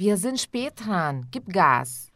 Wir sind spät dran. Gib Gas.